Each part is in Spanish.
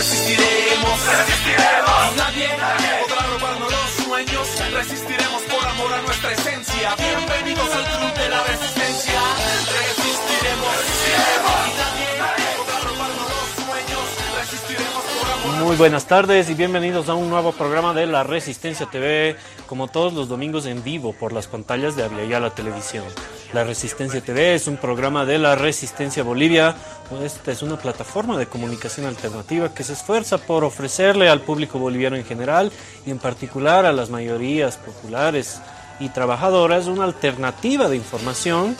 resistiremos, resistiremos. Y nadie podrá robarnos los sueños. Resistiremos por amor a nuestra esencia. Bienvenidos al club de la resistencia. Resistiremos, resistiremos. Y nadie podrá robarnos los sueños. Resistiremos por amor. Muy buenas tardes y bienvenidos a un nuevo programa de La Resistencia TV, como todos los domingos en vivo por las pantallas de Aviala Televisión. La Resistencia TV es un programa de la Resistencia Bolivia. Esta es una plataforma de comunicación alternativa que se esfuerza por ofrecerle al público boliviano en general y en particular a las mayorías populares y trabajadoras una alternativa de información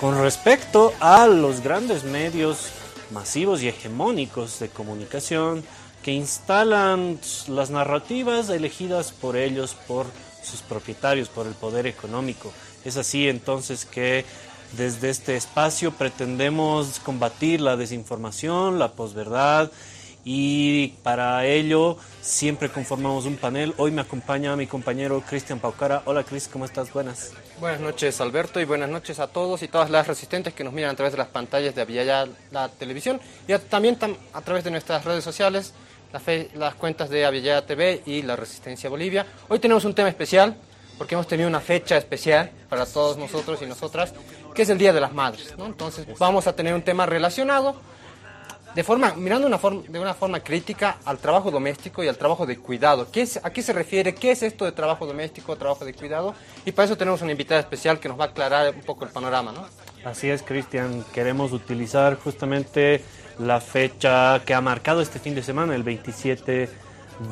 con respecto a los grandes medios masivos y hegemónicos de comunicación que instalan las narrativas elegidas por ellos, por sus propietarios, por el poder económico. Es así entonces que desde este espacio pretendemos combatir la desinformación, la posverdad y para ello siempre conformamos un panel. Hoy me acompaña mi compañero Cristian Paucara. Hola Cris, ¿cómo estás? Buenas. Buenas noches Alberto y buenas noches a todos y todas las resistentes que nos miran a través de las pantallas de Aviala la televisión y también tam- a través de nuestras redes sociales, la fe- las cuentas de Aviala TV y la Resistencia Bolivia. Hoy tenemos un tema especial porque hemos tenido una fecha especial para todos nosotros y nosotras, que es el Día de las Madres. ¿no? Entonces vamos a tener un tema relacionado de forma, mirando una forma, de una forma crítica al trabajo doméstico y al trabajo de cuidado. ¿Qué es, ¿A qué se refiere? ¿Qué es esto de trabajo doméstico, trabajo de cuidado? Y para eso tenemos una invitada especial que nos va a aclarar un poco el panorama, ¿no? Así es, Cristian. Queremos utilizar justamente la fecha que ha marcado este fin de semana, el 27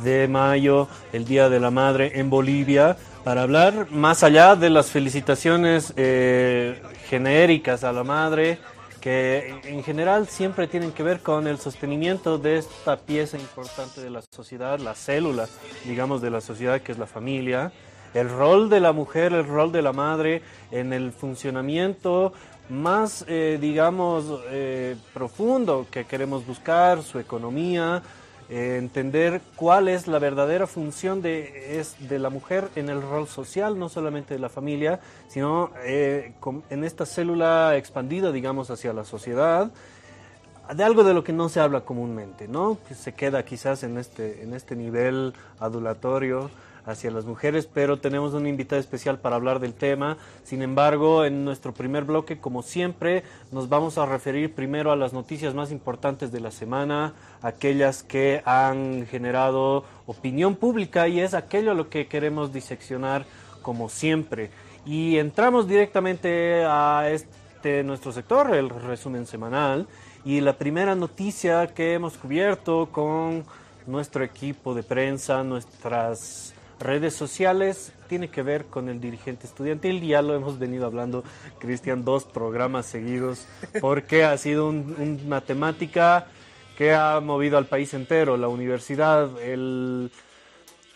de mayo, el Día de la Madre en Bolivia, para hablar más allá de las felicitaciones eh, genéricas a la madre, que en general siempre tienen que ver con el sostenimiento de esta pieza importante de la sociedad, la célula, digamos, de la sociedad que es la familia, el rol de la mujer, el rol de la madre en el funcionamiento más, eh, digamos, eh, profundo que queremos buscar, su economía, entender cuál es la verdadera función de, es, de la mujer en el rol social, no solamente de la familia, sino eh, en esta célula expandida, digamos, hacia la sociedad, de algo de lo que no se habla comúnmente, ¿no? Que se queda quizás en este, en este nivel adulatorio hacia las mujeres, pero tenemos una invitada especial para hablar del tema. Sin embargo, en nuestro primer bloque, como siempre, nos vamos a referir primero a las noticias más importantes de la semana, aquellas que han generado opinión pública y es aquello lo que queremos diseccionar como siempre. Y entramos directamente a este nuestro sector, el resumen semanal. Y la primera noticia que hemos cubierto con nuestro equipo de prensa, nuestras redes sociales, tiene que ver con el dirigente estudiantil. Ya lo hemos venido hablando, Cristian, dos programas seguidos, porque ha sido un- una temática que ha movido al país entero, la universidad, el,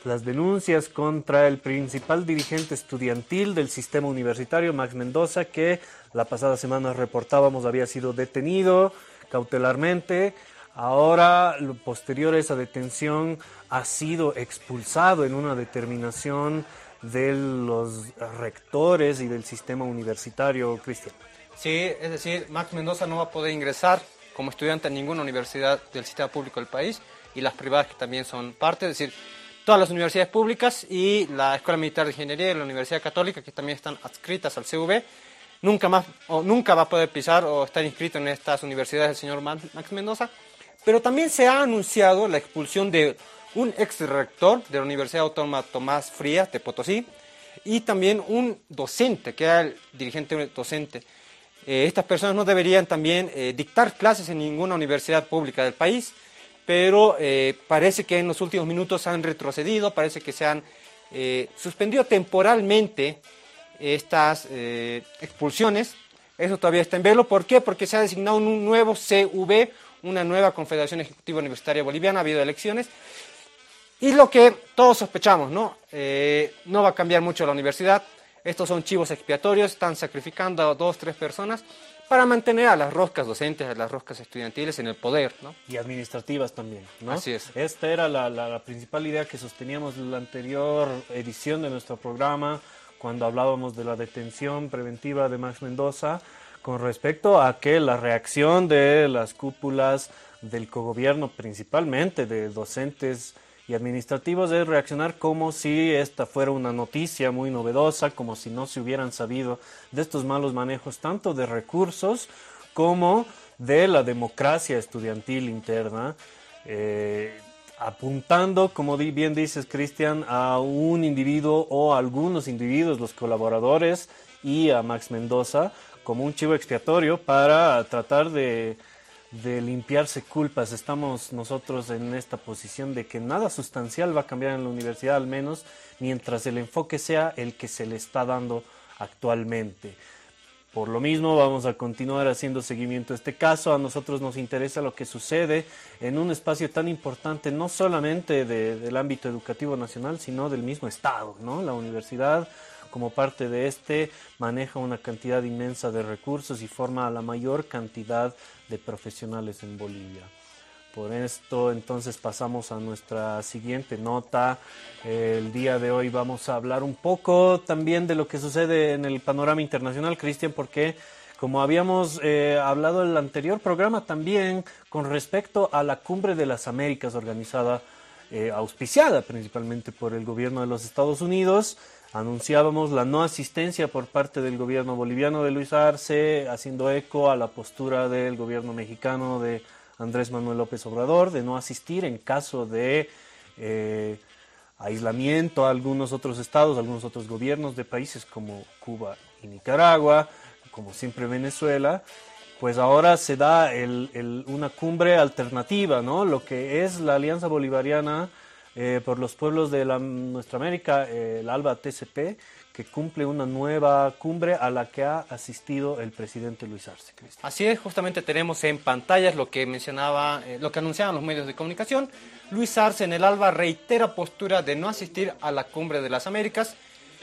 las denuncias contra el principal dirigente estudiantil del sistema universitario, Max Mendoza, que la pasada semana reportábamos había sido detenido cautelarmente. Ahora, posterior a esa detención, ha sido expulsado en una determinación de los rectores y del sistema universitario, Cristian. Sí, es decir, Max Mendoza no va a poder ingresar como estudiante a ninguna universidad del sistema público del país y las privadas que también son parte, es decir, todas las universidades públicas y la Escuela Militar de Ingeniería y la Universidad Católica que también están adscritas al CV, nunca más o nunca va a poder pisar o estar inscrito en estas universidades el señor Ma- Max Mendoza, pero también se ha anunciado la expulsión de un ex rector de la Universidad Autónoma Tomás Frías de Potosí y también un docente, que era el dirigente docente. Eh, estas personas no deberían también eh, dictar clases en ninguna universidad pública del país, pero eh, parece que en los últimos minutos han retrocedido, parece que se han suspendido temporalmente estas expulsiones. Eso todavía está en velo. ¿Por qué? Porque se ha designado un nuevo CV, una nueva Confederación Ejecutiva Universitaria Boliviana, ha habido elecciones. Y lo que todos sospechamos, ¿no? Eh, no va a cambiar mucho la universidad. Estos son chivos expiatorios, están sacrificando a dos, tres personas para mantener a las roscas docentes, a las roscas estudiantiles en el poder, ¿no? Y administrativas también, ¿no? Así es. Esta era la, la- la principal idea que sosteníamos en la anterior edición de nuestro programa, cuando hablábamos de la detención preventiva de Max Mendoza, con respecto a que la reacción de las cúpulas del cogobierno, principalmente de docentes y administrativos, es reaccionar como si esta fuera una noticia muy novedosa, como si no se hubieran sabido de estos malos manejos tanto de recursos como de la democracia estudiantil interna. Eh, apuntando, como bien dices, Cristian, a un individuo o a algunos individuos, los colaboradores, y a Max Mendoza como un chivo expiatorio para tratar de, de limpiarse culpas. Estamos nosotros en esta posición de que nada sustancial va a cambiar en la universidad, al menos mientras el enfoque sea el que se le está dando actualmente. Por lo mismo, vamos a continuar haciendo seguimiento a este caso. A nosotros nos interesa lo que sucede en un espacio tan importante, no solamente del ámbito educativo nacional, sino del mismo Estado. ¿no? La universidad, como parte de este, maneja una cantidad inmensa de recursos y forma a la mayor cantidad de profesionales en Bolivia. Por esto entonces pasamos a nuestra siguiente nota. El día de hoy vamos a hablar un poco también de lo que sucede en el panorama internacional, Cristian, porque como habíamos eh, hablado en el anterior programa también con respecto a la Cumbre de las Américas organizada, eh, auspiciada principalmente por el gobierno de los Estados Unidos, anunciábamos la no asistencia por parte del gobierno boliviano de Luis Arce, haciendo eco a la postura del gobierno mexicano de Andrés Manuel López Obrador de no asistir en caso de eh, aislamiento a algunos otros estados, algunos otros gobiernos de países como Cuba y Nicaragua, como siempre Venezuela, pues ahora se da una cumbre alternativa, ¿no? Lo que es la Alianza Bolivariana eh, por los pueblos de nuestra América, eh, el ALBA TCP, que cumple una nueva cumbre a la que ha asistido el presidente Luis Arce. Así es, justamente tenemos en pantallas lo que mencionaba, eh, lo que anunciaban los medios de comunicación. Luis Arce en el ALBA reitera postura de no asistir a la cumbre de las Américas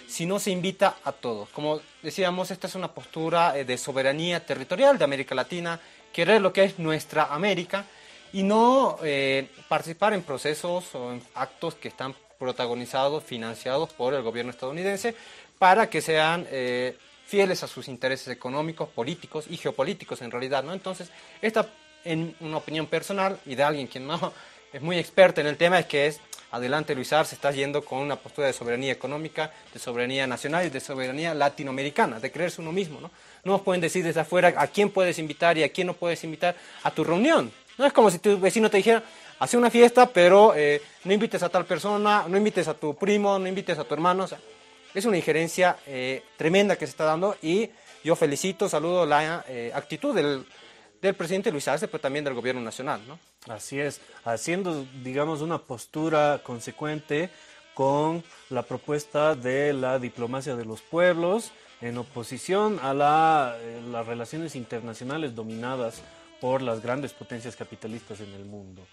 si no se invita a todos. Como decíamos, esta es una postura de soberanía territorial de América Latina, querer lo que es nuestra América y no eh, participar en procesos o en actos que están protagonizados, financiados por el gobierno estadounidense, para que sean eh, fieles a sus intereses económicos, políticos y geopolíticos en realidad, ¿no? Entonces, esta, en una opinión personal y de alguien que no es muy experto en el tema, es que es, adelante Luis Arce está yendo con una postura de soberanía económica, de soberanía nacional y de soberanía latinoamericana, de creerse uno mismo, ¿no? No nos pueden decir desde afuera a quién puedes invitar y a quién no puedes invitar a tu reunión. No es como si tu vecino te dijera, hace una fiesta, pero eh, no invites a tal persona, no invites a tu primo, no invites a tu hermano. es una injerencia eh, tremenda que se está dando y yo felicito, saludo la eh, actitud del, del, presidente Luis Arce, pero también del gobierno nacional. Así es, haciendo, digamos, una postura consecuente con la propuesta de la diplomacia de los pueblos en oposición a la, las relaciones internacionales dominadas por las grandes potencias capitalistas en el mundo.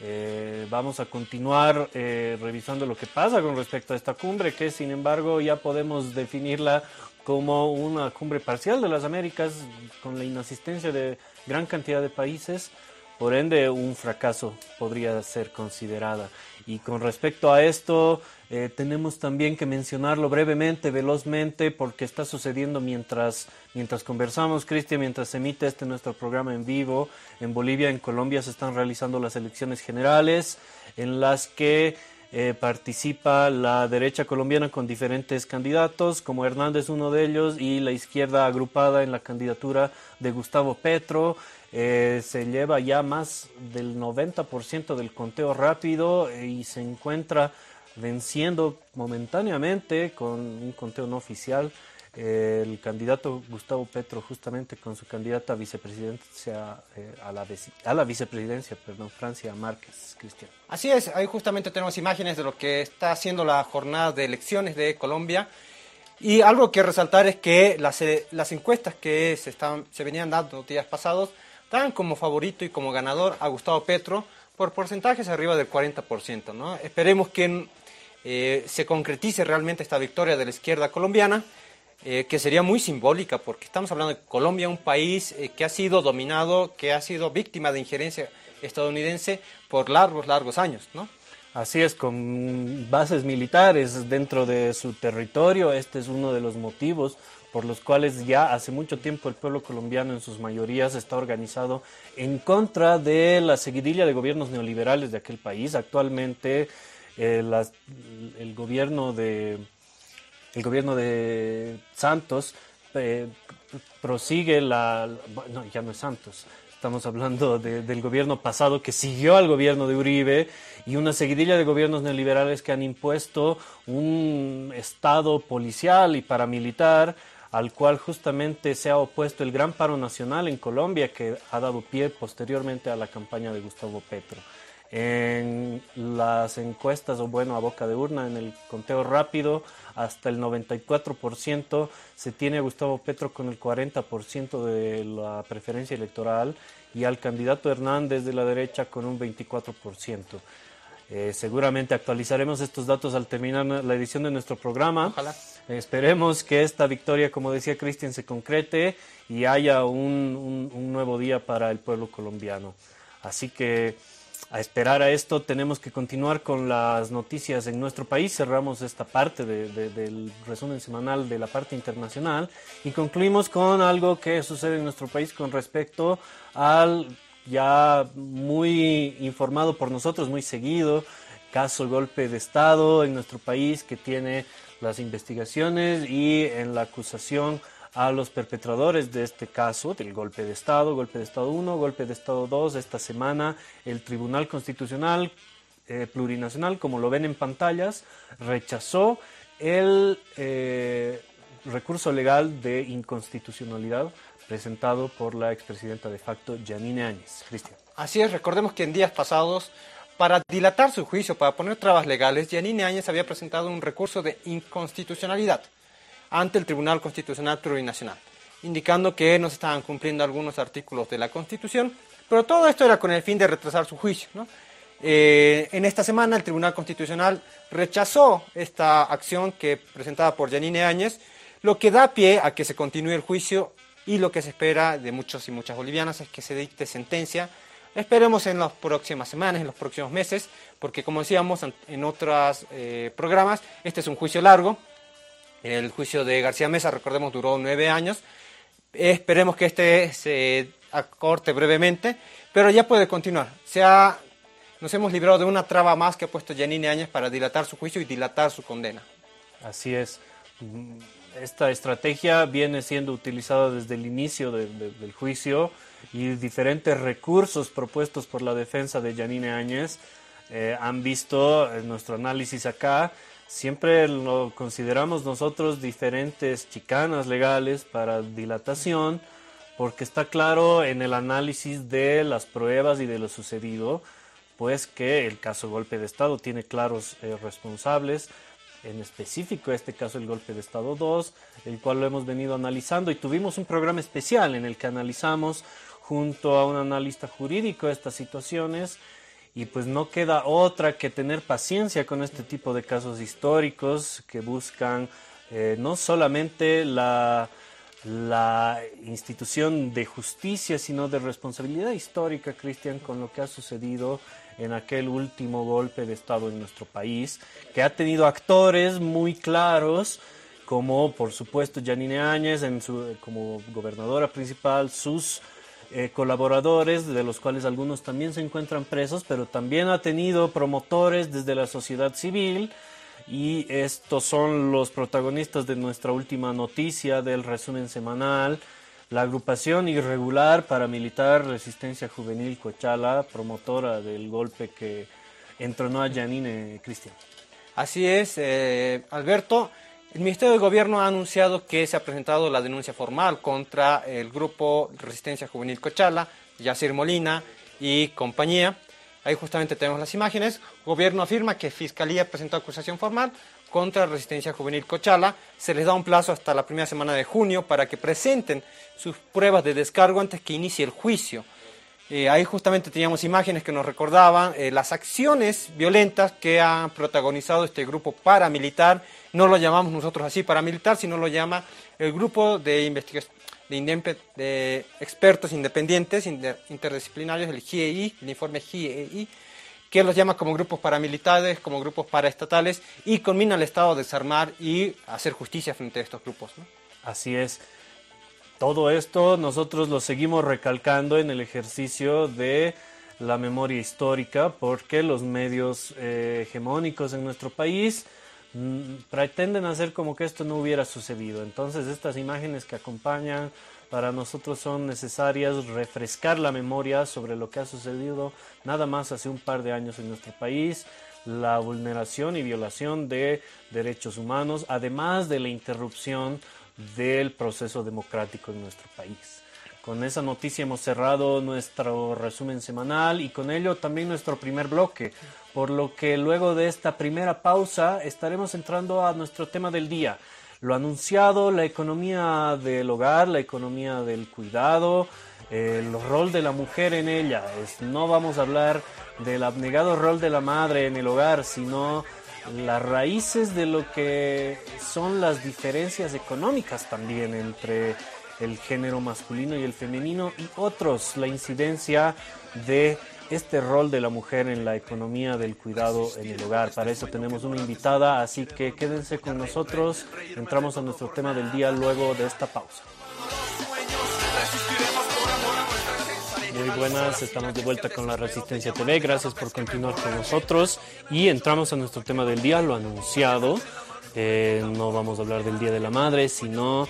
Eh, vamos a continuar eh, revisando lo que pasa con respecto a esta cumbre, que sin embargo ya podemos definirla como una cumbre parcial de las Américas, con la inasistencia de gran cantidad de países, por ende un fracaso podría ser considerada. Y con respecto a esto, eh, tenemos también que mencionarlo brevemente, velozmente, porque está sucediendo mientras, mientras conversamos, Cristian, mientras se emite este nuestro programa en vivo. En Bolivia, en Colombia se están realizando las elecciones generales, en las que eh, participa la derecha colombiana con diferentes candidatos, como Hernández uno de ellos, y la izquierda agrupada en la candidatura de Gustavo Petro. Eh, se lleva ya más del 90% del conteo rápido eh, y se encuentra venciendo momentáneamente con un conteo no oficial eh, el candidato Gustavo Petro justamente con su candidata a vicepresidencia a, la, a la vicepresidencia, perdón, Francia Márquez, Cristian. Así es, ahí justamente tenemos imágenes de lo que está haciendo la jornada de elecciones de Colombia. Y algo que resaltar es que las, las encuestas que se, están, se venían dando días pasados dan como favorito y como ganador a Gustavo Petro por porcentajes arriba del 40%. ¿no? Esperemos que eh, se concretice realmente esta victoria de la izquierda colombiana, eh, que sería muy simbólica, porque estamos hablando de Colombia, un país eh, que ha sido dominado, que ha sido víctima de injerencia estadounidense por largos, largos años. ¿no? Así es, con bases militares dentro de su territorio, este es uno de los motivos por los cuales ya hace mucho tiempo el pueblo colombiano en sus mayorías está organizado en contra de la seguidilla de gobiernos neoliberales de aquel país. Actualmente eh, el gobierno de el gobierno de Santos eh, prosigue la no ya no es Santos Estamos hablando del gobierno pasado que siguió al gobierno de Uribe y una seguidilla de gobiernos neoliberales que han impuesto un estado policial y paramilitar al cual justamente se ha opuesto el gran paro nacional en Colombia que ha dado pie posteriormente a la campaña de Gustavo Petro. En las encuestas, o bueno, a boca de urna, en el conteo rápido, hasta el 94% se tiene a Gustavo Petro con el 40% de la preferencia electoral y al candidato Hernández de la derecha con un 24%. Eh, seguramente actualizaremos estos datos al terminar la edición de nuestro programa. Ojalá. esperemos que esta victoria, como decía Cristian, se concrete y haya un, un nuevo día para el pueblo colombiano. Así que a esperar a esto tenemos que continuar con las noticias en nuestro país. Cerramos esta parte del resumen semanal de la parte internacional y concluimos con algo que sucede en nuestro país con respecto al ya muy informado por nosotros, muy seguido, caso golpe de Estado en nuestro país que tiene las investigaciones y en la acusación a los perpetradores de este caso, del golpe de Estado, golpe de Estado 1, golpe de Estado 2. Esta semana el Tribunal Constitucional eh, Plurinacional, como lo ven en pantallas, rechazó el eh, recurso legal de inconstitucionalidad presentado por la expresidenta de facto, Janine Áñez. Cristian. Así es, recordemos que en días pasados, para dilatar su juicio, para poner trabas legales, Janine Áñez había presentado un recurso de inconstitucionalidad ante el Tribunal Constitucional Plurinacional, indicando que no se estaban cumpliendo algunos artículos de la Constitución, pero todo esto era con el fin de retrasar su juicio. Eh, en esta semana el Tribunal Constitucional rechazó esta acción que presentaba por Janine Áñez, lo que da pie a que se continúe el juicio y lo que se espera de muchos y muchas bolivianas es que se dicte sentencia. Esperemos en las próximas semanas, en los próximos meses, porque como decíamos en otros eh, programas, este es un juicio largo, el juicio de García Mesa, recordemos, duró nueve años. Esperemos que este se acorte brevemente, pero ya puede continuar. Se nos hemos librado de una traba más que ha puesto Janine Áñez para dilatar su juicio y dilatar su condena. Así es. Esta estrategia viene siendo utilizada desde el inicio del juicio y diferentes recursos propuestos por la defensa de Janine Áñez eh, han visto en nuestro análisis acá. Siempre lo consideramos nosotros diferentes chicanas legales para dilatación, porque está claro en el análisis de las pruebas y de lo sucedido, pues que el caso golpe de Estado tiene claros eh, responsables, en específico este caso el golpe de Estado 2, el cual lo hemos venido analizando y tuvimos un programa especial en el que analizamos junto a un analista jurídico estas situaciones y pues no queda otra que tener paciencia con este tipo de casos históricos que buscan eh, no solamente la, la institución de justicia, sino de responsabilidad histórica, Cristian, con lo que ha sucedido en aquel último golpe de Estado en nuestro país, que ha tenido actores muy claros, como por supuesto Janine Áñez como gobernadora principal, sus eh, colaboradores, de los cuales algunos también se encuentran presos, pero también ha tenido promotores desde la sociedad civil. Y estos son los protagonistas de nuestra última noticia del resumen semanal. La agrupación irregular paramilitar Resistencia Juvenil Cochala, promotora del golpe que entronó a Janine Cristian. Así es, eh, Alberto. El Ministerio de Gobierno ha anunciado que se ha presentado la denuncia formal contra el grupo Resistencia Juvenil Cochala, Yacir Molina y compañía. Ahí justamente tenemos las imágenes. El gobierno afirma que Fiscalía presentó acusación formal contra Resistencia Juvenil Cochala. Se les da un plazo hasta la primera semana de junio para que presenten sus pruebas de descargo antes que inicie el juicio. Eh, ahí justamente teníamos imágenes que nos recordaban eh, las acciones violentas que ha protagonizado este grupo paramilitar. No lo llamamos nosotros así paramilitar, sino lo llama el grupo de investigación de, expertos independientes interdisciplinarios, el GIEI, el informe GIEI, que los llama como grupos paramilitares, como grupos paraestatales y combina al Estado a desarmar y hacer justicia frente a estos grupos. Así es. Todo esto nosotros lo seguimos recalcando en el ejercicio de la memoria histórica porque los medios eh, hegemónicos en nuestro país mm, pretenden hacer como que esto no hubiera sucedido. Entonces estas imágenes que acompañan para nosotros son necesarias refrescar la memoria sobre lo que ha sucedido nada más hace un par de años en nuestro país, la vulneración y violación de derechos humanos, además de la interrupción del proceso democrático en nuestro país. Con esa noticia hemos cerrado nuestro resumen semanal y con ello también nuestro primer bloque, por lo que luego de esta primera pausa estaremos entrando a nuestro tema del día. Lo anunciado, la economía del hogar, la economía del cuidado, el rol de la mujer en ella. No vamos a hablar del abnegado rol de la madre en el hogar, sino las raíces de lo que son las diferencias económicas también entre el género masculino y el femenino y otros, la incidencia de este rol de la mujer en la economía del cuidado en el hogar. Para eso tenemos una invitada, así que quédense con nosotros. Entramos a nuestro tema del día luego de esta pausa. Muy buenas, estamos de vuelta con la Resistencia TV. Gracias por continuar con nosotros y entramos a nuestro tema del día, lo anunciado. No vamos a hablar del Día de la Madre, sino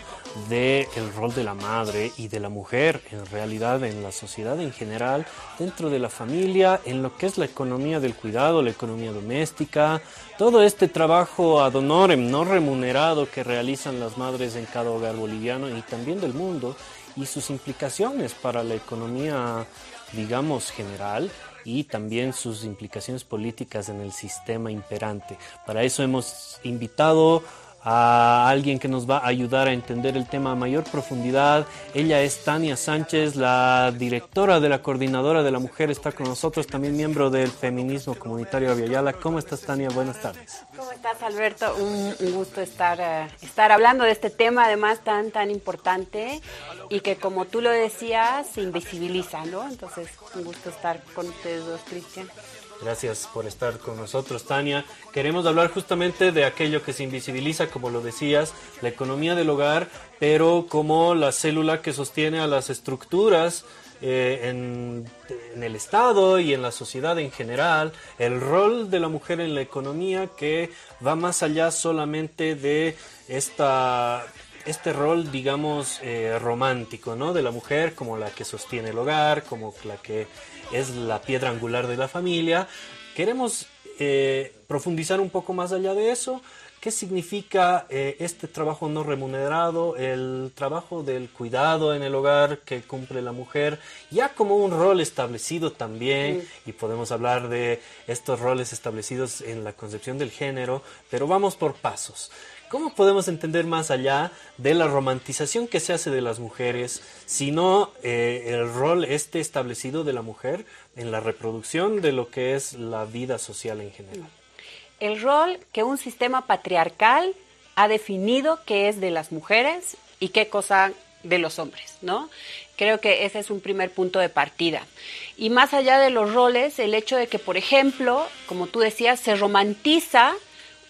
del el rol de la madre y de la mujer en realidad en la sociedad en general, dentro de la familia, en lo que es la economía del cuidado, la economía doméstica, todo este trabajo ad honorem no remunerado que realizan las madres en cada hogar boliviano y también del mundo y sus implicaciones para la economía, digamos, general y también sus implicaciones políticas en el sistema imperante. Para eso hemos invitado a alguien que nos va a ayudar a entender el tema a mayor profundidad. Ella es Tania Sánchez, la directora de la Coordinadora de la Mujer, está con nosotros, también miembro del Feminismo Comunitario Aviala. ¿Cómo estás, Tania? Buenas tardes. ¿Cómo estás, Alberto? Un, gusto estar, eh, estar hablando de este tema, además tan, tan importante y que, como tú lo decías, se invisibiliza, ¿no? Entonces, un gusto estar con ustedes dos, Cristian. Gracias por estar con nosotros, Tania. Queremos hablar justamente de aquello que se invisibiliza, como lo decías, la economía del hogar, pero como la célula que sostiene a las estructuras eh, en, el Estado y en la sociedad en general, el rol de la mujer en la economía que va más allá solamente de esta este rol, digamos, eh, romántico, ¿no? De la mujer como la que sostiene el hogar, como la que es la piedra angular de la familia. Queremos eh, profundizar un poco más allá de eso. ¿Qué significa eh, este trabajo no remunerado, el trabajo del cuidado en el hogar que cumple la mujer, ya como un rol establecido también, y podemos hablar de estos roles establecidos en la concepción del género, pero vamos por pasos. ¿Cómo podemos entender más allá de la romantización que se hace de las mujeres, sino eh, el rol este establecido de la mujer en la reproducción de lo que es la vida social en general? El rol que un sistema patriarcal ha definido que es de las mujeres y qué cosa de los hombres, ¿no? Creo que ese es un primer punto de partida. Y más allá de los roles, el hecho de que, por ejemplo, como tú decías, se romantiza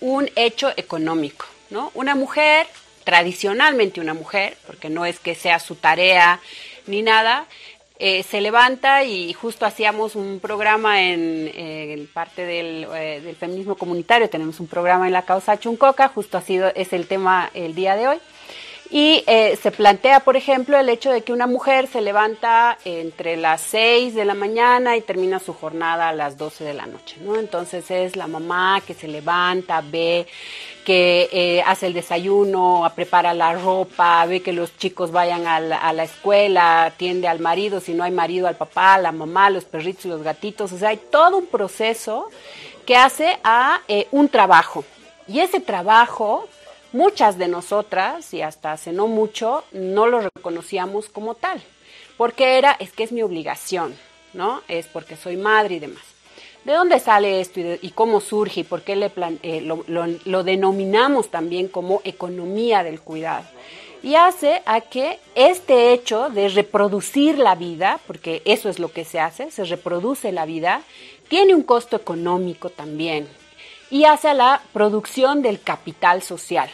un hecho económico. ¿No? Una mujer, tradicionalmente una mujer, porque no es que sea su tarea ni nada, eh, se levanta y justo hacíamos un programa en, parte del, eh, del, feminismo comunitario, tenemos un programa en la causa Chuncoca, justo ha sido, es el tema el día de hoy. Y eh, se plantea, por ejemplo, el hecho de que una mujer se levanta entre las 6 de la mañana y termina su jornada a las 12 de la noche, ¿no? Entonces es la mamá que se levanta, ve que eh, hace el desayuno, prepara la ropa, ve que los chicos vayan a la, escuela, atiende al marido, si no hay marido, al papá, a la mamá, los perritos y los gatitos. O sea, hay todo un proceso que hace a eh, un trabajo. Y ese trabajo muchas de nosotras, y hasta hace no mucho, no lo reconocíamos como tal, porque era, es que es mi obligación, ¿no? Es porque soy madre y demás. ¿De dónde sale esto y, cómo surge y por qué le eh, lo, denominamos también como economía del cuidado? Y hace a que este hecho de reproducir la vida, porque eso es lo que se hace, se reproduce la vida, tiene un costo económico también, y hacia la producción del capital social.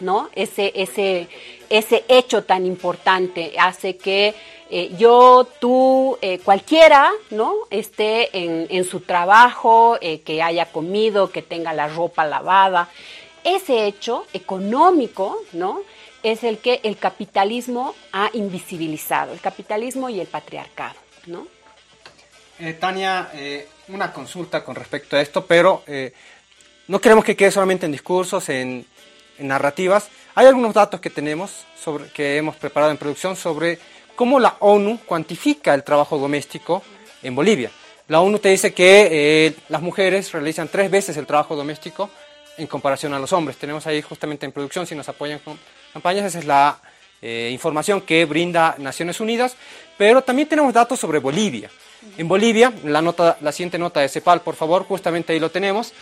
¿no? Ese, ese, ese hecho tan importante hace que eh, yo, tú, eh, cualquiera, ¿no? Esté en, en su trabajo, eh, que haya comido, que tenga la ropa lavada. Ese hecho económico, ¿no? Es el que el capitalismo ha invisibilizado, el capitalismo y el patriarcado, ¿no? Tania, una consulta con respecto a esto, pero no queremos que quede solamente en discursos, en, narrativas. Hay algunos datos que tenemos, sobre, que hemos preparado en producción sobre cómo la ONU cuantifica el trabajo doméstico en Bolivia. La ONU te dice que eh, las mujeres realizan tres veces el trabajo doméstico en comparación a los hombres. Tenemos ahí justamente en producción, si nos apoyan con campañas, esa es la eh, información que brinda Naciones Unidas, pero también tenemos datos sobre Bolivia. En Bolivia, la, nota, la siguiente nota de CEPAL, por favor, justamente ahí lo tenemos.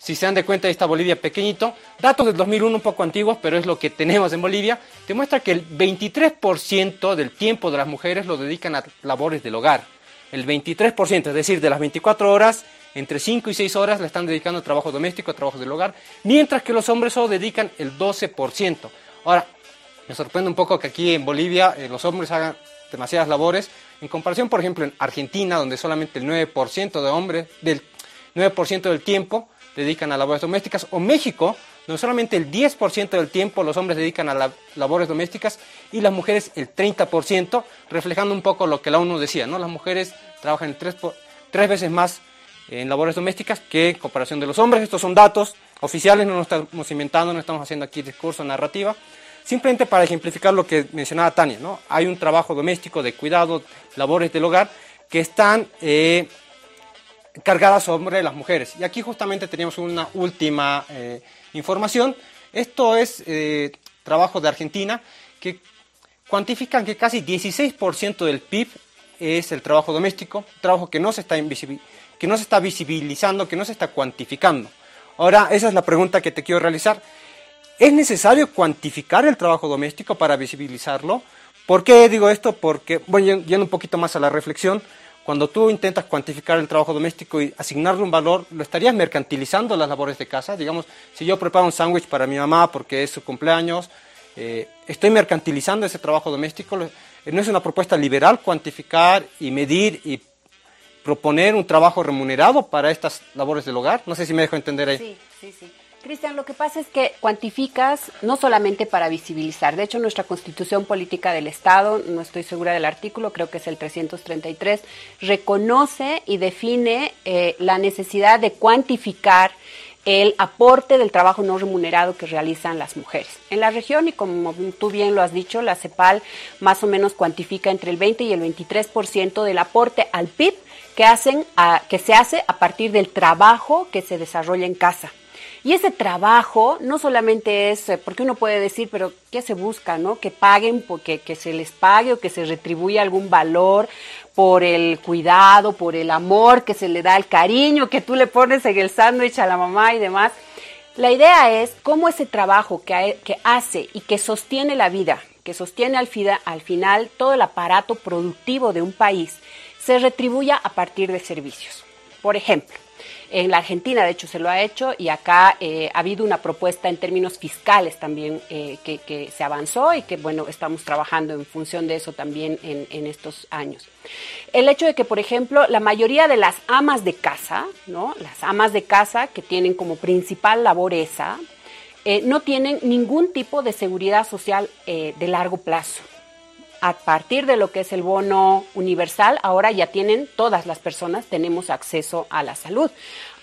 Si se dan de cuenta, está Bolivia pequeñito. Datos del 2001 un poco antiguos, pero es lo que tenemos en Bolivia. Te muestra que el 23% del tiempo de las mujeres lo dedican a labores del hogar. El 23%, es decir, de las 24 horas, entre 5 y 6 horas le están dedicando a trabajo doméstico, a trabajo del hogar, mientras que los hombres solo dedican el 12%. Ahora, me sorprende un poco que aquí en Bolivia eh, los hombres hagan demasiadas labores, en comparación, por ejemplo, en Argentina, donde solamente el 9% de hombres, del 9% del tiempo dedican a labores domésticas, o México, donde solamente el 10% del tiempo los hombres dedican a labores domésticas y las mujeres el 30%, reflejando un poco lo que la ONU decía, ¿no? Las mujeres trabajan tres, tres veces más en labores domésticas que en comparación de los hombres. Estos son datos oficiales, no nos estamos inventando, no estamos haciendo aquí discurso narrativa. Simplemente para ejemplificar lo que mencionaba Tania, ¿no? Hay un trabajo doméstico de cuidado, labores del hogar, que están eh, cargadas sobre las mujeres. Y aquí justamente teníamos una última eh, información. Esto es eh, trabajo de Argentina que cuantifican que casi 16% del PIB es el trabajo doméstico, trabajo que no se está que no se está visibilizando, que no se está cuantificando. Ahora, esa es la pregunta que te quiero realizar. ¿Es necesario cuantificar el trabajo doméstico para visibilizarlo? ¿Por qué digo esto? Porque, voy yendo un poquito más a la reflexión, cuando tú intentas cuantificar el trabajo doméstico y asignarle un valor, lo estarías mercantilizando las labores de casa. Digamos, si yo preparo un sándwich para mi mamá porque es su cumpleaños, eh, estoy mercantilizando ese trabajo doméstico. No es una propuesta liberal cuantificar y medir y proponer un trabajo remunerado para estas labores del hogar. No sé si me dejo entender ahí. Sí, sí, sí. Cristian, lo que pasa es que cuantificas no solamente para visibilizar. De hecho, nuestra constitución política del Estado, no estoy segura del artículo, creo que es el 333, reconoce y define eh, la necesidad de cuantificar el aporte del trabajo no remunerado que realizan las mujeres. En la región, y como tú bien lo has dicho, la CEPAL más o menos cuantifica entre el 20 y el 23% del aporte al PIB que, hacen que se hace a partir del trabajo que se desarrolla en casa. Y ese trabajo no solamente es, eh, porque uno puede decir, pero ¿qué se busca? no? Que paguen, porque, que se les pague o que se retribuya algún valor por el cuidado, por el amor que se le da, el cariño que tú le pones en el sándwich a la mamá y demás. La idea es cómo ese trabajo que, que hace y que sostiene la vida, que sostiene al, al final todo el aparato productivo de un país, se retribuya a partir de servicios. Por ejemplo, en la Argentina, de hecho, se lo ha hecho y acá eh, ha habido una propuesta en términos fiscales también eh, que, se avanzó y que, bueno, estamos trabajando en función de eso también en, estos años. El hecho de que, por ejemplo, la mayoría de las amas de casa, ¿no? Las amas de casa que tienen como principal labor esa, eh, no tienen ningún tipo de seguridad social de largo plazo a partir de lo que es el bono universal, ahora ya tienen todas las personas, tenemos acceso a la salud.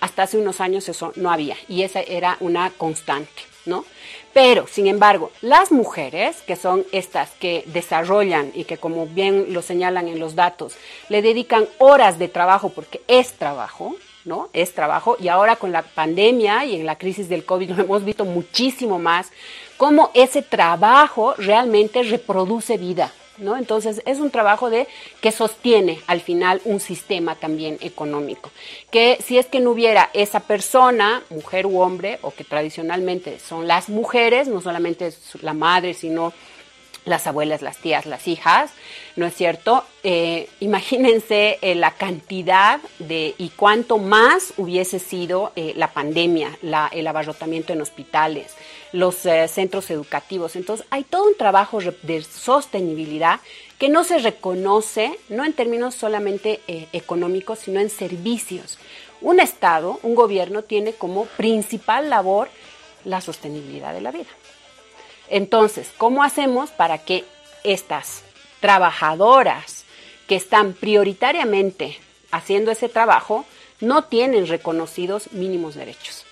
Hasta hace unos años eso no había y esa era una constante, ¿no? Pero, sin embargo, las mujeres, que son estas que desarrollan y que como bien lo señalan en los datos, le dedican horas de trabajo porque es trabajo, ¿no? Es trabajo y ahora con la pandemia y en la crisis del COVID lo hemos visto muchísimo más, cómo ese trabajo realmente reproduce vida, ¿no? Entonces es un trabajo de que sostiene al final un sistema también económico. Que si es que no hubiera esa persona, mujer u hombre, o que tradicionalmente son las mujeres, no solamente la madre, sino las abuelas, las tías, las hijas, ¿no es cierto? Eh, imagínense eh, la cantidad de y cuánto más hubiese sido eh, la pandemia, el abarrotamiento en hospitales, los centros educativos. Entonces, hay todo un trabajo de sostenibilidad que no se reconoce, no en términos solamente económicos, sino en servicios. Un Estado, un gobierno, tiene como principal labor la sostenibilidad de la vida. Entonces, ¿cómo hacemos para que estas trabajadoras que están prioritariamente haciendo ese trabajo no tienen reconocidos mínimos derechos?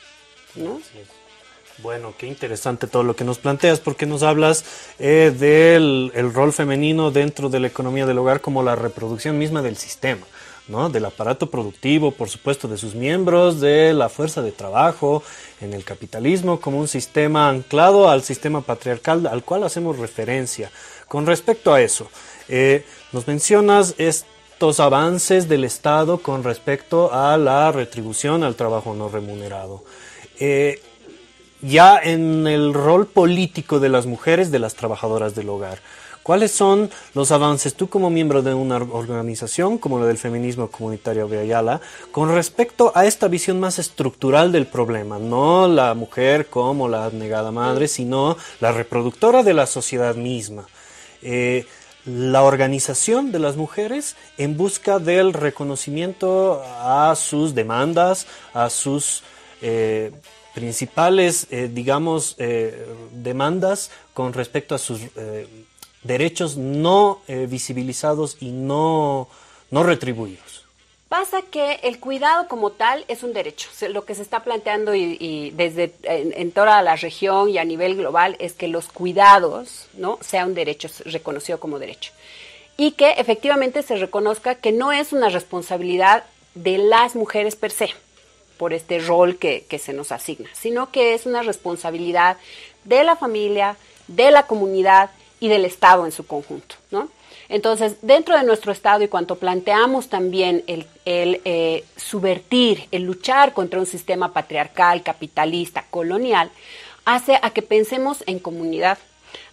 Bueno, qué interesante todo lo que nos planteas, porque nos hablas eh, del rol femenino dentro de la economía del hogar como la reproducción misma del sistema. ¿no? del aparato productivo, por supuesto, de sus miembros, de la fuerza de trabajo, en el capitalismo como un sistema anclado al sistema patriarcal al cual hacemos referencia. Con respecto a eso, eh, nos mencionas estos avances del Estado con respecto a la retribución al trabajo no remunerado. Eh, ya en el rol político de las mujeres, de las trabajadoras del hogar, ¿Cuáles son los avances tú como miembro de una organización como la del feminismo comunitario de Ayala con respecto a esta visión más estructural del problema? No la mujer como la negada madre, sino la reproductora de la sociedad misma. Eh, la organización de las mujeres en busca del reconocimiento a sus demandas, a sus eh, principales, eh, digamos, demandas con respecto a sus derechos no eh, visibilizados y no, no retribuidos. Pasa que el cuidado como tal es un derecho. Lo que se está planteando y, desde en, toda la región y a nivel global es que los cuidados no sea un derecho reconocido como derecho y que efectivamente se reconozca que no es una responsabilidad de las mujeres per se por este rol que, que se nos asigna, sino que es una responsabilidad de la familia, de la comunidad y del Estado en su conjunto, ¿no? Entonces, dentro de nuestro Estado y cuanto planteamos también el, eh, subvertir, el luchar contra un sistema patriarcal, capitalista, colonial, hace a que pensemos en comunidad,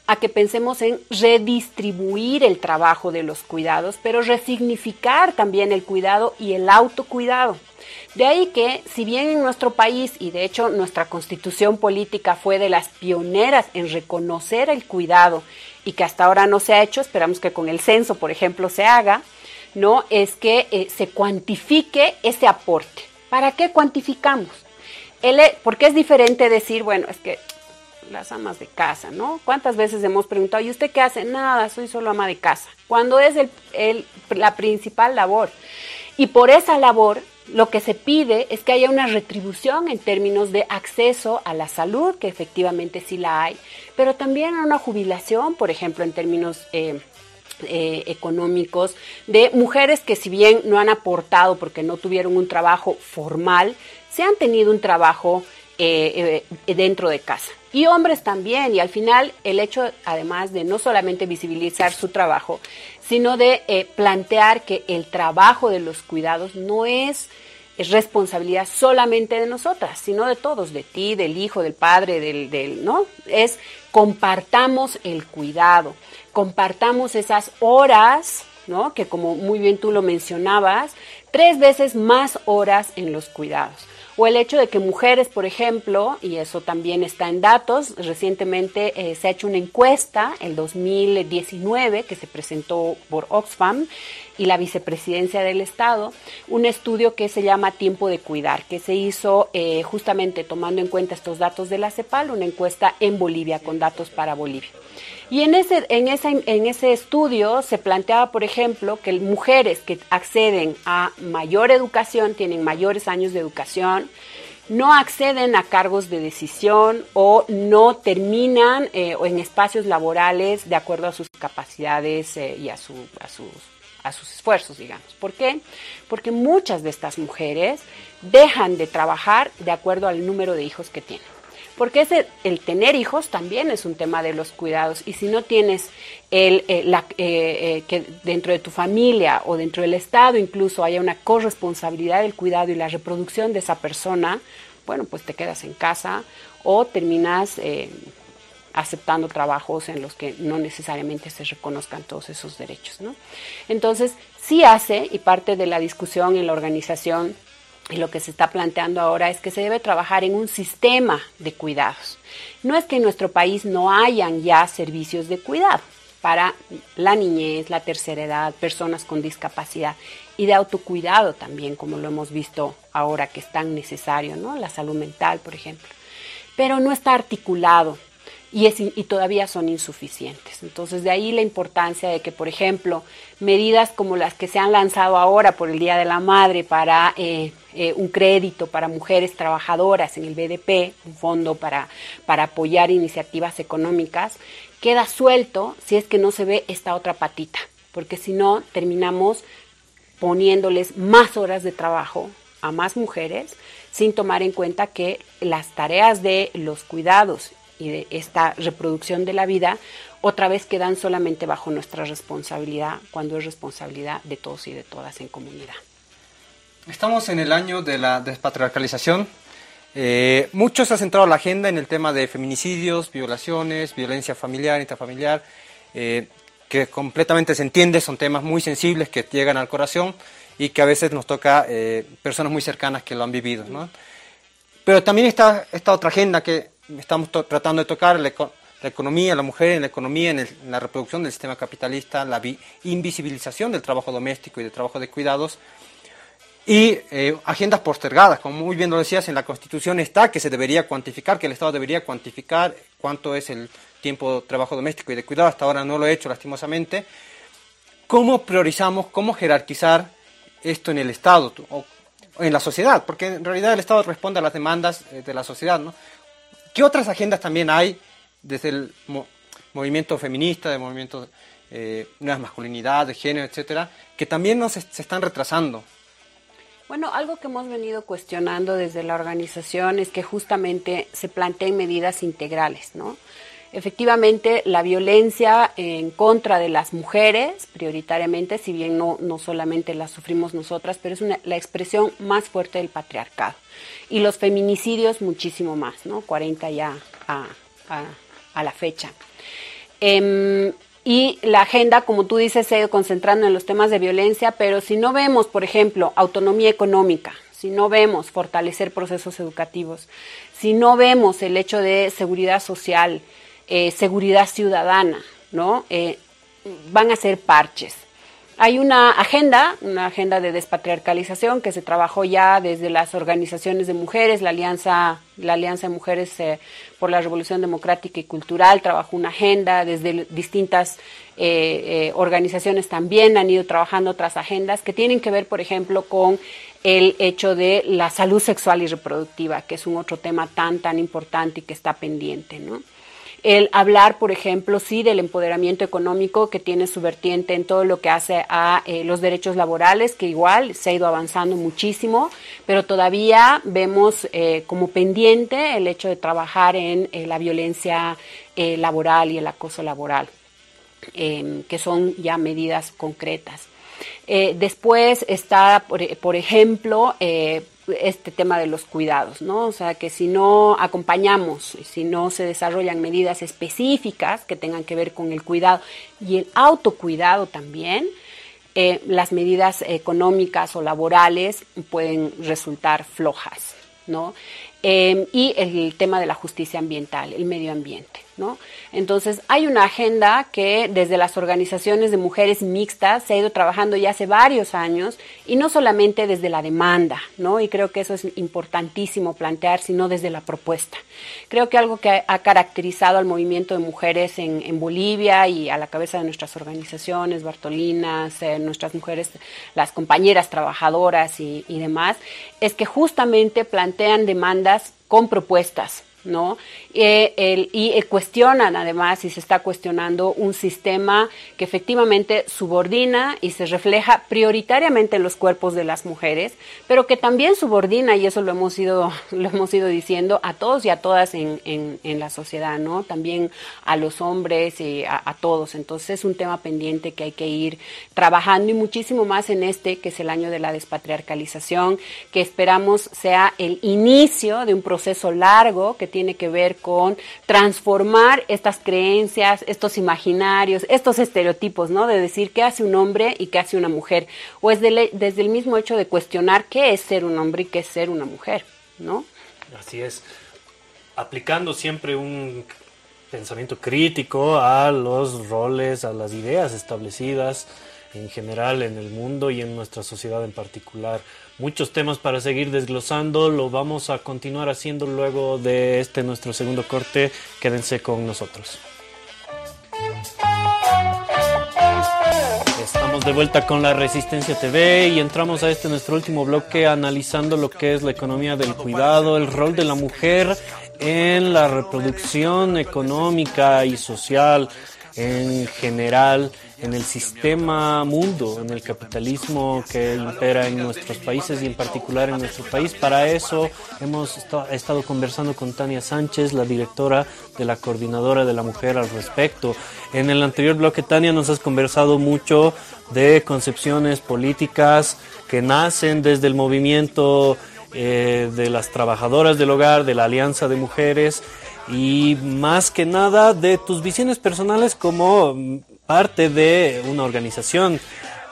a que pensemos en redistribuir el trabajo de los cuidados, pero resignificar también el cuidado y el autocuidado. De ahí que, si bien en nuestro país, y de hecho nuestra constitución política fue de las pioneras en reconocer el cuidado y que hasta ahora no se ha hecho, esperamos que con el censo, por ejemplo, se haga, ¿no? Es que eh, se cuantifique ese aporte. ¿Para qué cuantificamos? El, porque es diferente decir, bueno, es que las amas de casa, ¿no? ¿Cuántas veces hemos preguntado, ¿y usted qué hace? Nada, soy solo ama de casa. Cuando es la principal labor. Y por esa labor lo que se pide es que haya una retribución en términos de acceso a la salud, que efectivamente sí la hay, pero también una jubilación, por ejemplo, en términos eh, eh, económicos, de mujeres que si bien no han aportado porque no tuvieron un trabajo formal, se han tenido un trabajo eh, dentro de casa. Y hombres también, y al final el hecho, además de no solamente visibilizar su trabajo, sino de plantear que el trabajo de los cuidados no es es responsabilidad solamente de nosotras, sino de todos, de ti, del hijo, del padre, del, ¿no? Es compartamos el cuidado, compartamos esas horas, ¿no? Que como muy bien tú lo mencionabas, tres veces más horas en los cuidados o el hecho de que mujeres, por ejemplo, y eso también está en datos, recientemente eh, se ha hecho una encuesta, el 2019, que se presentó por Oxfam y la vicepresidencia del Estado, un estudio que se llama Tiempo de Cuidar, que se hizo eh, justamente tomando en cuenta estos datos de la CEPAL, una encuesta en Bolivia con datos para Bolivia. Y en ese, en, en ese estudio se planteaba, por ejemplo, que mujeres que acceden a mayor educación, tienen mayores años de educación, no acceden a cargos de decisión o no terminan eh, en espacios laborales de acuerdo a sus capacidades eh, y a, a, sus, a sus esfuerzos, digamos. ¿Por qué? Porque muchas de estas mujeres dejan de trabajar de acuerdo al número de hijos que tienen porque ese, el tener hijos también es un tema de los cuidados y si no tienes el, eh, eh, eh, que dentro de tu familia o dentro del Estado incluso haya una corresponsabilidad del cuidado y la reproducción de esa persona, bueno, pues te quedas en casa o terminas aceptando trabajos en los que no necesariamente se reconozcan todos esos derechos. ¿no? Entonces, sí hace, y parte de la discusión en la organización y lo que se está planteando ahora es que se debe trabajar en un sistema de cuidados. No es que en nuestro país no hayan ya servicios de cuidado para la niñez, la tercera edad, personas con discapacidad y de autocuidado también, como lo hemos visto ahora que es tan necesario, ¿no? La salud mental, por ejemplo. Pero no está articulado y, es, y todavía son insuficientes. Entonces, de ahí la importancia de que, por ejemplo, medidas como las que se han lanzado ahora por el Día de la Madre para eh, eh, un crédito para mujeres trabajadoras en el BDP, un fondo para, para apoyar iniciativas económicas, queda suelto si es que no se ve esta otra patita, porque si no terminamos poniéndoles más horas de trabajo a más mujeres sin tomar en cuenta que las tareas de los cuidados y de esta reproducción de la vida otra vez quedan solamente bajo nuestra responsabilidad cuando es responsabilidad de todos y de todas en comunidad. Estamos en el año de la despatriarcalización. Eh, mucho se ha centrado la agenda en el tema de feminicidios, violaciones, violencia familiar, intrafamiliar, eh, que completamente se entiende, son temas muy sensibles que llegan al corazón y que a veces nos toca eh, personas muy cercanas que lo han vivido. ¿no? Pero también está esta otra agenda que estamos tratando de tocar, la, economía, la mujer en la economía, en, la reproducción del sistema capitalista, la invisibilización del trabajo doméstico y del trabajo de cuidados, y eh, agendas postergadas, como muy bien lo decías, en la Constitución está que se debería cuantificar, que el Estado debería cuantificar cuánto es el tiempo de trabajo doméstico y de cuidado, hasta ahora no lo he hecho lastimosamente. ¿Cómo priorizamos, cómo jerarquizar esto en el Estado o en la sociedad? Porque en realidad el Estado responde a las demandas eh, de la sociedad, ¿no? ¿Qué otras agendas también hay desde el movimiento feminista, del movimiento eh, nuevas masculinidades, de género, etcétera, que también nos se están retrasando? Bueno, algo que hemos venido cuestionando desde la organización es que justamente se planteen medidas integrales, ¿no? Efectivamente, la violencia en contra de las mujeres, prioritariamente, si bien no, no solamente la sufrimos nosotras, pero es la expresión más fuerte del patriarcado y los feminicidios muchísimo más, ¿no? 40 ya a, a, la fecha. Em, y la agenda, como tú dices, se ha ido concentrando en los temas de violencia, pero si no vemos, por ejemplo, autonomía económica, si no vemos fortalecer procesos educativos, si no vemos el hecho de seguridad social, eh, seguridad ciudadana, ¿no? Eh, van a ser parches. Hay una agenda, una agenda de despatriarcalización que se trabajó ya desde las organizaciones de mujeres, la Alianza, la Alianza de Mujeres eh, por la Revolución Democrática y Cultural trabajó una agenda, desde distintas organizaciones también han ido trabajando otras agendas que tienen que ver, por ejemplo, con el hecho de la salud sexual y reproductiva, que es un otro tema tan, tan importante y que está pendiente, ¿no? El hablar, por ejemplo, sí del empoderamiento económico que tiene su vertiente en todo lo que hace a eh, los derechos laborales, que igual se ha ido avanzando muchísimo, pero todavía vemos eh, como pendiente el hecho de trabajar en eh, la violencia laboral y el acoso laboral, em, que son ya medidas concretas. después está, por, por ejemplo, este tema de los cuidados, ¿no? O sea, que si no acompañamos, si no se desarrollan medidas específicas que tengan que ver con el cuidado y el autocuidado también, eh, las medidas económicas o laborales pueden resultar flojas, ¿no? Eh, y el tema de la justicia ambiental, el medio ambiente. Entonces, hay una agenda que desde las organizaciones de mujeres mixtas se ha ido trabajando ya hace varios años y no solamente desde la demanda, ¿no? Y creo que eso es importantísimo plantear, sino desde la propuesta. Creo que algo que ha caracterizado al movimiento de mujeres en, Bolivia y a la cabeza de nuestras organizaciones, Bartolinas, eh, nuestras mujeres, las compañeras trabajadoras y, y demás, es que justamente plantean demandas con propuestas, ¿no? Eh, y eh, cuestionan además y se está cuestionando un sistema que efectivamente subordina y se refleja prioritariamente en los cuerpos de las mujeres, pero que también subordina, y eso lo hemos ido, lo hemos ido diciendo, a todos y a todas en, en, la sociedad, ¿no? También a los hombres y a, a, todos. Entonces es un tema pendiente que hay que ir trabajando y muchísimo más en este, que es el año de la despatriarcalización, que esperamos sea el inicio de un proceso largo que tiene que ver con transformar estas creencias, estos imaginarios, estos estereotipos, ¿no? De decir qué hace un hombre y qué hace una mujer. O es desde el mismo hecho de cuestionar qué es ser un hombre y qué es ser una mujer, ¿no? Así es. Aplicando siempre un pensamiento crítico a los roles, a las ideas establecidas en general en el mundo y en nuestra sociedad en particular. Muchos temas para seguir desglosando, lo vamos a continuar haciendo luego de este nuestro segundo corte. Quédense con nosotros. Estamos de vuelta con la Resistencia TV y entramos a este nuestro último bloque analizando lo que es la economía del cuidado, el rol de la mujer en la reproducción económica y social en general, en el sistema mundo, en el capitalismo que impera en nuestros países y en particular en nuestro país. Para eso hemos estado conversando con Tania Sánchez, la directora de la Coordinadora de la Mujer al respecto. En el anterior bloque, Tania, nos has conversado mucho de concepciones políticas que nacen desde el movimiento eh, de las trabajadoras del hogar, de la Alianza de Mujeres y más que nada de tus visiones personales como parte de una organización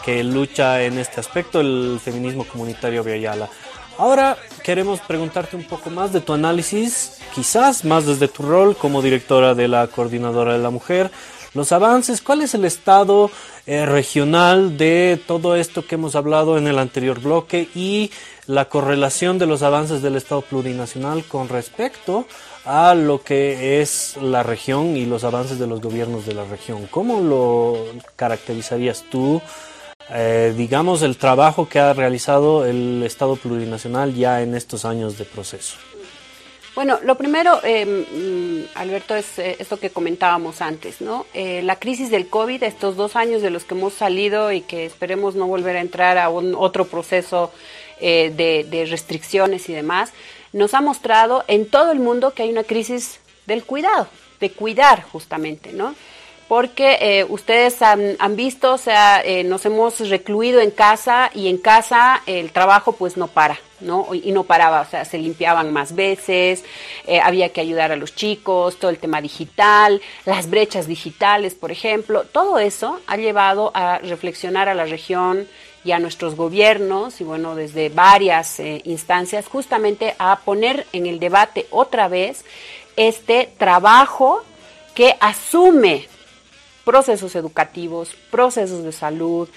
que lucha en este aspecto, el feminismo comunitario Viayala. Ahora queremos preguntarte un poco más de tu análisis, quizás más desde tu rol como directora de la Coordinadora de la Mujer, los avances, cuál es el estado eh, regional de todo esto que hemos hablado en el anterior bloque y la correlación de los avances del Estado plurinacional con respecto lo que es la región y los avances de los gobiernos de la región. ¿Cómo lo caracterizarías tú, eh, digamos, el trabajo que ha realizado el Estado plurinacional ya en estos años de proceso? Bueno, lo primero, eh, mm, Alberto, es eh, esto que comentábamos antes, ¿no? Eh, la crisis del COVID, estos dos años de los que hemos salido y que esperemos no volver a entrar a un otro proceso de, de, restricciones y demás, nos ha mostrado en todo el mundo que hay una crisis del cuidado, de cuidar justamente, ¿no? porque eh, ustedes han, visto, o sea, eh, nos hemos recluido en casa y en casa el trabajo pues no para, ¿no? Y no paraba, o sea, se limpiaban más veces, eh, había que ayudar a los chicos, todo el tema digital, las brechas digitales, por ejemplo, todo eso ha llevado a reflexionar a la región y a nuestros gobiernos y bueno, desde varias instancias, justamente a poner en el debate otra vez este trabajo que asume procesos educativos, procesos de salud,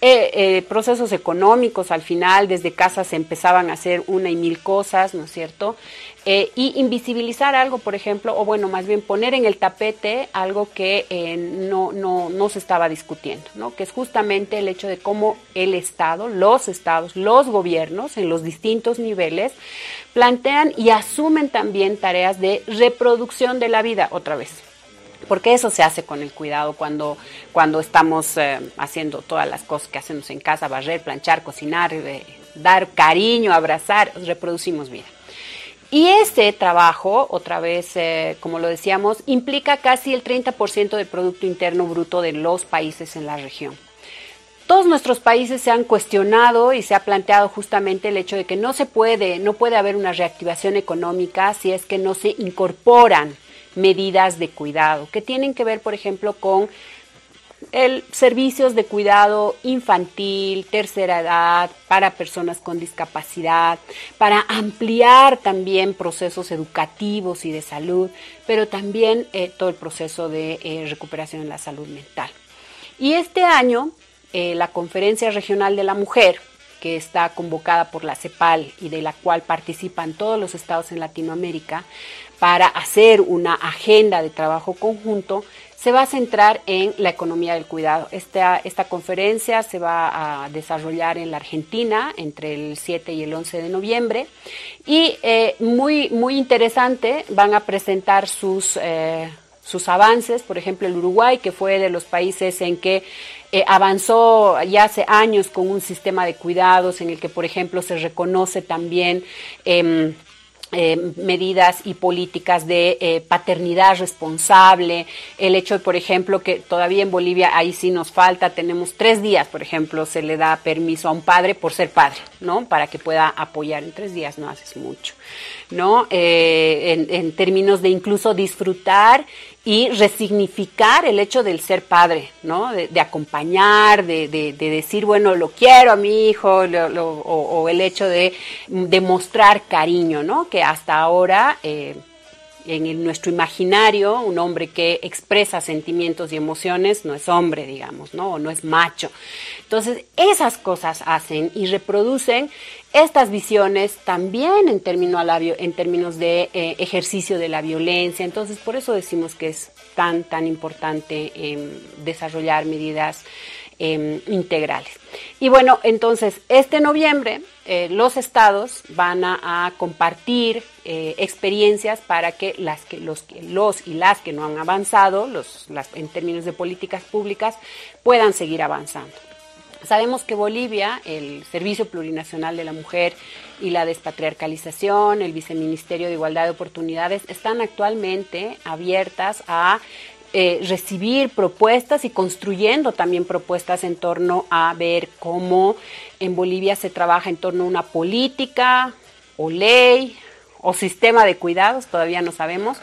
eh, eh, procesos económicos al final, desde casa se empezaban a hacer una y mil cosas, ¿no es cierto? Eh, y invisibilizar algo, por ejemplo, o bueno, más bien poner en el tapete algo que no, no, no se estaba discutiendo, ¿no? Que es justamente el hecho de cómo el Estado, los estados, los gobiernos en los distintos niveles plantean y asumen también tareas de reproducción de la vida, otra vez, porque eso se hace con el cuidado cuando, cuando estamos eh, haciendo todas las cosas que hacemos en casa, barrer, planchar, cocinar, eh, dar cariño, abrazar, reproducimos vida. Y ese trabajo, otra vez, eh, como lo decíamos, implica casi el 30% del Producto Interno Bruto de los países en la región. Todos nuestros países se han cuestionado y se ha planteado justamente el hecho de que no se puede, no puede haber una reactivación económica si es que no se incorporan medidas de cuidado, que tienen que ver, por ejemplo, con el servicios de cuidado infantil, tercera edad, para personas con discapacidad, para ampliar también procesos educativos y de salud, pero también eh, todo el proceso de eh, recuperación en la salud mental. Y este año, eh, la Conferencia Regional de la Mujer, que está convocada por la CEPAL y de la cual participan todos los estados en Latinoamérica, para hacer una agenda de trabajo conjunto, se va a centrar en la economía del cuidado. Esta, esta conferencia se va a desarrollar en la Argentina entre el 7 y el 11 de noviembre y eh, muy, muy interesante, van a presentar sus, eh, sus avances, por ejemplo el Uruguay, que fue de los países en que eh, avanzó ya hace años con un sistema de cuidados en el que, por ejemplo, se reconoce también... Em, eh, medidas y políticas de eh, paternidad responsable, el hecho, por ejemplo, que todavía en Bolivia ahí sí nos falta, tenemos tres días, por ejemplo, se le da permiso a un padre por ser padre, ¿no? Para que pueda apoyar. En tres días no haces mucho, ¿no? Eh, en, términos de incluso disfrutar y resignificar el hecho del ser padre, ¿no? De, acompañar, de, de, decir, bueno, lo quiero a mi hijo, o, el hecho de demostrar cariño, ¿no? Que hasta ahora eh, en nuestro imaginario, un hombre que expresa sentimientos y emociones no es hombre, digamos, ¿no? O no es macho. Entonces, esas cosas hacen y reproducen estas visiones también en, términos de eh, ejercicio de la violencia. Entonces, por eso decimos que es tan, tan importante em, desarrollar medidas Em, integrales. Y bueno, entonces, este noviembre eh, los estados van a, compartir eh, experiencias para que, los, los y las que no han avanzado, en términos de políticas públicas, puedan seguir avanzando. Sabemos que Bolivia, el Servicio Plurinacional de la Mujer y la Despatriarcalización, el Viceministerio de Igualdad de Oportunidades, están actualmente abiertas a eh, recibir propuestas y construyendo también propuestas en torno a ver cómo en Bolivia se trabaja en torno a una política o ley o sistema de cuidados, todavía no sabemos.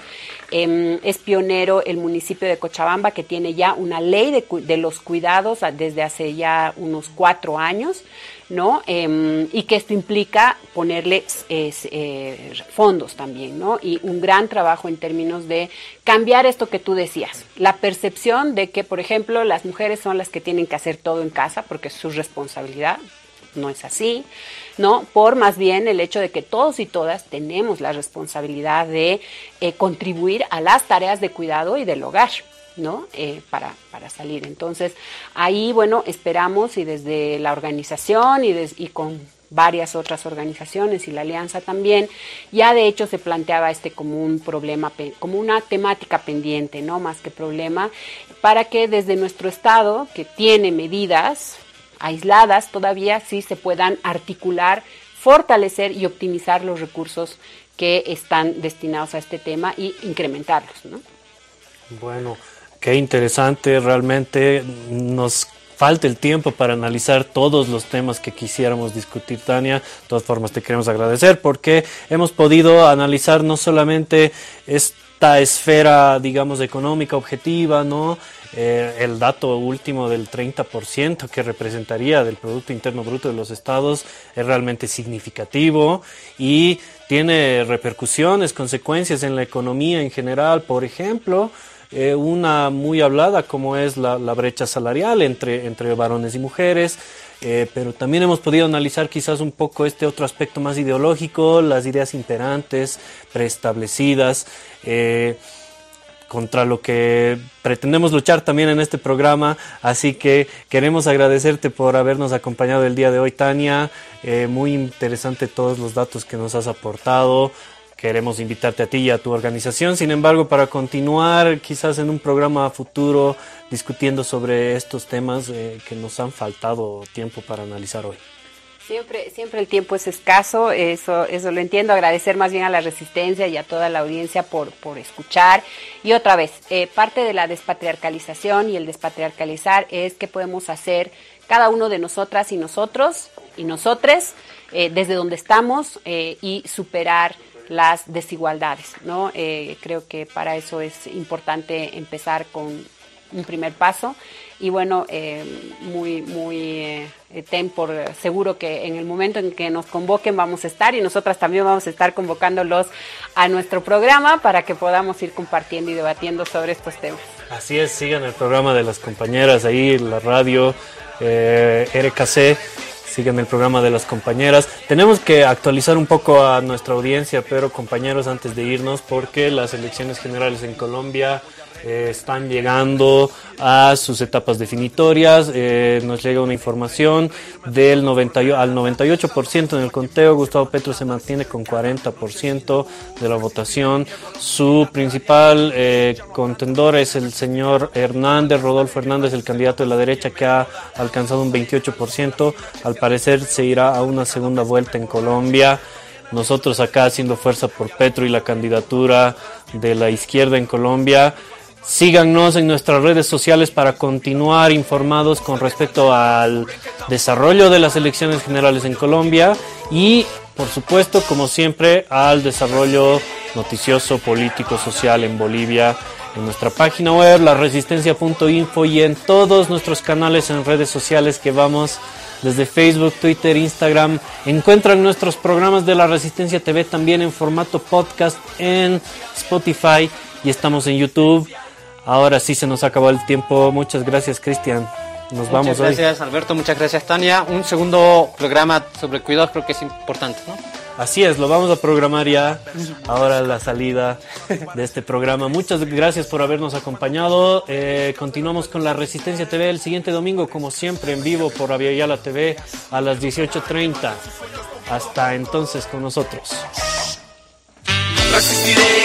Em, es pionero el municipio de Cochabamba que tiene ya una ley de, los cuidados desde hace ya unos cuatro años. ¿no? Em, y que esto implica ponerle eh, fondos también, ¿no? Y un gran trabajo en términos de cambiar esto que tú decías, la percepción de que, por ejemplo, las mujeres son las que tienen que hacer todo en casa porque es su responsabilidad, no es así, ¿no? Por más bien el hecho de que todos y todas tenemos la responsabilidad de eh, contribuir a las tareas de cuidado y del hogar. ¿no? Eh, para, para, salir. Entonces, ahí, bueno, esperamos y desde la organización y, y con varias otras organizaciones y la alianza también, ya de hecho se planteaba este como un problema, como una temática pendiente, ¿no? Más que problema, para que desde nuestro Estado, que tiene medidas aisladas, todavía sí se puedan articular, fortalecer y optimizar los recursos que están destinados a este tema y incrementarlos, ¿no? Bueno, Qué interesante, realmente nos falta el tiempo para analizar todos los temas que quisiéramos discutir, Tania. De todas formas, te queremos agradecer porque hemos podido analizar no solamente esta esfera, digamos, económica objetiva, ¿no? Eh, el dato último del 30% que representaría del Producto Interno Bruto de los estados es realmente significativo y tiene repercusiones, consecuencias en la economía en general. Por ejemplo, eh, una muy hablada como es la, brecha salarial entre, entre varones y mujeres, eh, pero también hemos podido analizar quizás un poco este otro aspecto más ideológico, las ideas imperantes, preestablecidas. Contra lo que pretendemos luchar también en este programa. Así que queremos agradecerte por habernos acompañado el día de hoy, Tania. muy interesante todos los datos que nos has aportado. Queremos invitarte a ti y a tu organización, sin embargo, para continuar quizás en un programa futuro discutiendo sobre estos temas eh, que nos han faltado tiempo para analizar hoy. Siempre, siempre el tiempo es escaso, eso, eso lo entiendo. Agradecer más bien a la resistencia y a toda la audiencia por, por escuchar. Y otra vez, eh, parte de la despatriarcalización y el despatriarcalizar es que podemos hacer cada uno de nosotras y nosotros y nosotres eh, desde donde estamos y superar las desigualdades. ¿no? Eh, creo que para eso es importante empezar con un primer paso y bueno, eh, muy, muy eh, ten por seguro que en el momento en que nos convoquen vamos a estar y nosotras también vamos a estar convocándolos a nuestro programa para que podamos ir compartiendo y debatiendo sobre estos temas. Así es, sigan el programa de las compañeras ahí, la radio, eh, RKC siguen el programa de las compañeras. Tenemos que actualizar un poco a nuestra audiencia, pero compañeros, antes de irnos, porque las elecciones generales en Colombia eh, están llegando a sus etapas definitorias. Eh, nos llega una información del 90, al 98% en el conteo. Gustavo Petro se mantiene con 40% de la votación. Su principal eh, contendor es el señor Hernández, Rodolfo Hernández, el candidato de la derecha que ha alcanzado un 28%. Al parecer se irá a una segunda vuelta en Colombia. nosotros acá haciendo fuerza por Petro y la candidatura de la izquierda en Colombia. Síganos en nuestras redes sociales para continuar informados con respecto al desarrollo de las elecciones generales en Colombia y, por supuesto, como siempre, al desarrollo noticioso, político, social en Bolivia en nuestra página web, laresistencia.info y en todos nuestros canales en redes sociales que vamos desde Facebook, Twitter, Instagram. Encuentran nuestros programas de la Resistencia TV también en formato podcast en Spotify y estamos en YouTube. Ahora sí se nos acabó el tiempo. Muchas gracias, Cristian. Nos vamos Muchas gracias, Alberto. Muchas gracias, Tania. Un segundo programa sobre cuidados creo que es importante, ¿no? Así es, lo vamos a programar ya. Ahora la salida de este programa. Muchas gracias por habernos acompañado. Eh, continuamos con la Resistencia TV el siguiente domingo, como siempre, en vivo por Aviala TV a las 18.30. Hasta entonces con nosotros. Resistiré